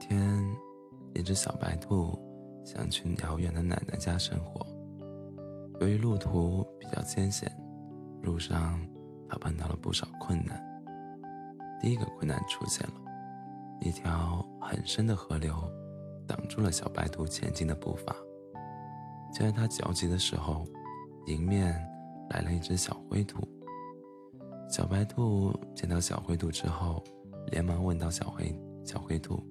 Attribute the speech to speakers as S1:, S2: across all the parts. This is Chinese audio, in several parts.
S1: 天，一只小白兔想去遥远的奶奶家生活。由于路途比较艰险，路上它碰到了不少困难。第一个困难出现了，一条很深的河流挡住了小白兔前进的步伐。就在它焦急的时候，迎面来了一只小灰兔。小白兔见到小灰兔之后，连忙问到小灰小灰兔：“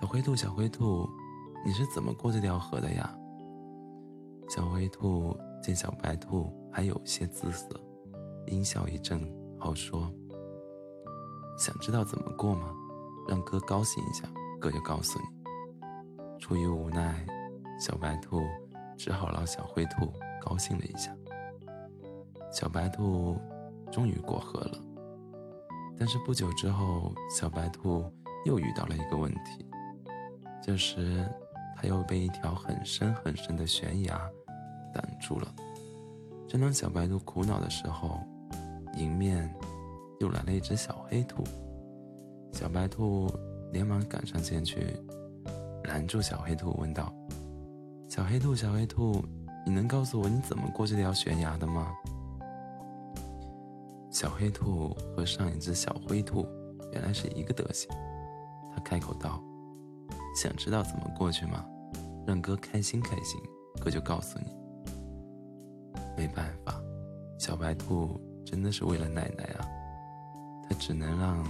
S1: 小灰兔，小灰兔，你是怎么过这条河的呀？”小灰兔见小白兔还有些姿色，阴笑一阵后说：“想知道怎么过吗？让哥高兴一下，哥就告诉你。”出于无奈，小白兔只好让小灰兔高兴了一下。小白兔终于过河了，但是不久之后，小白兔又遇到了一个问题。这时，它又被一条很深很深的悬崖。挡住了。正当小白兔苦恼的时候，迎面又来了一只小黑兔。小白兔连忙赶上前去，拦住小黑兔，问道：“小黑兔，小黑兔，你能告诉我你怎么过这条悬崖的吗？”小黑兔和上一只小灰兔原来是一个德行，他开口道：“想知道怎么过去吗？让哥开心开心，哥就告诉你。”没办法，小白兔真的是为了奶奶啊，它只能让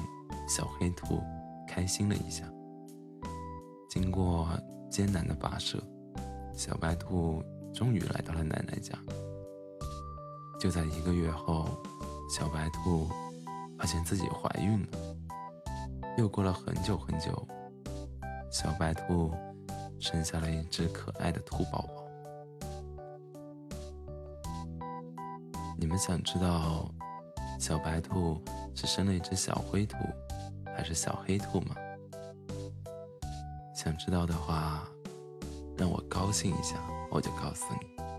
S1: 小黑兔开心了一下。经过艰难的跋涉，小白兔终于来到了奶奶家。就在一个月后，小白兔发现自己怀孕了。又过了很久很久，小白兔生下了一只可爱的兔宝宝。你们想知道小白兔是生了一只小灰兔，还是小黑兔吗？想知道的话，让我高兴一下，我就告诉你。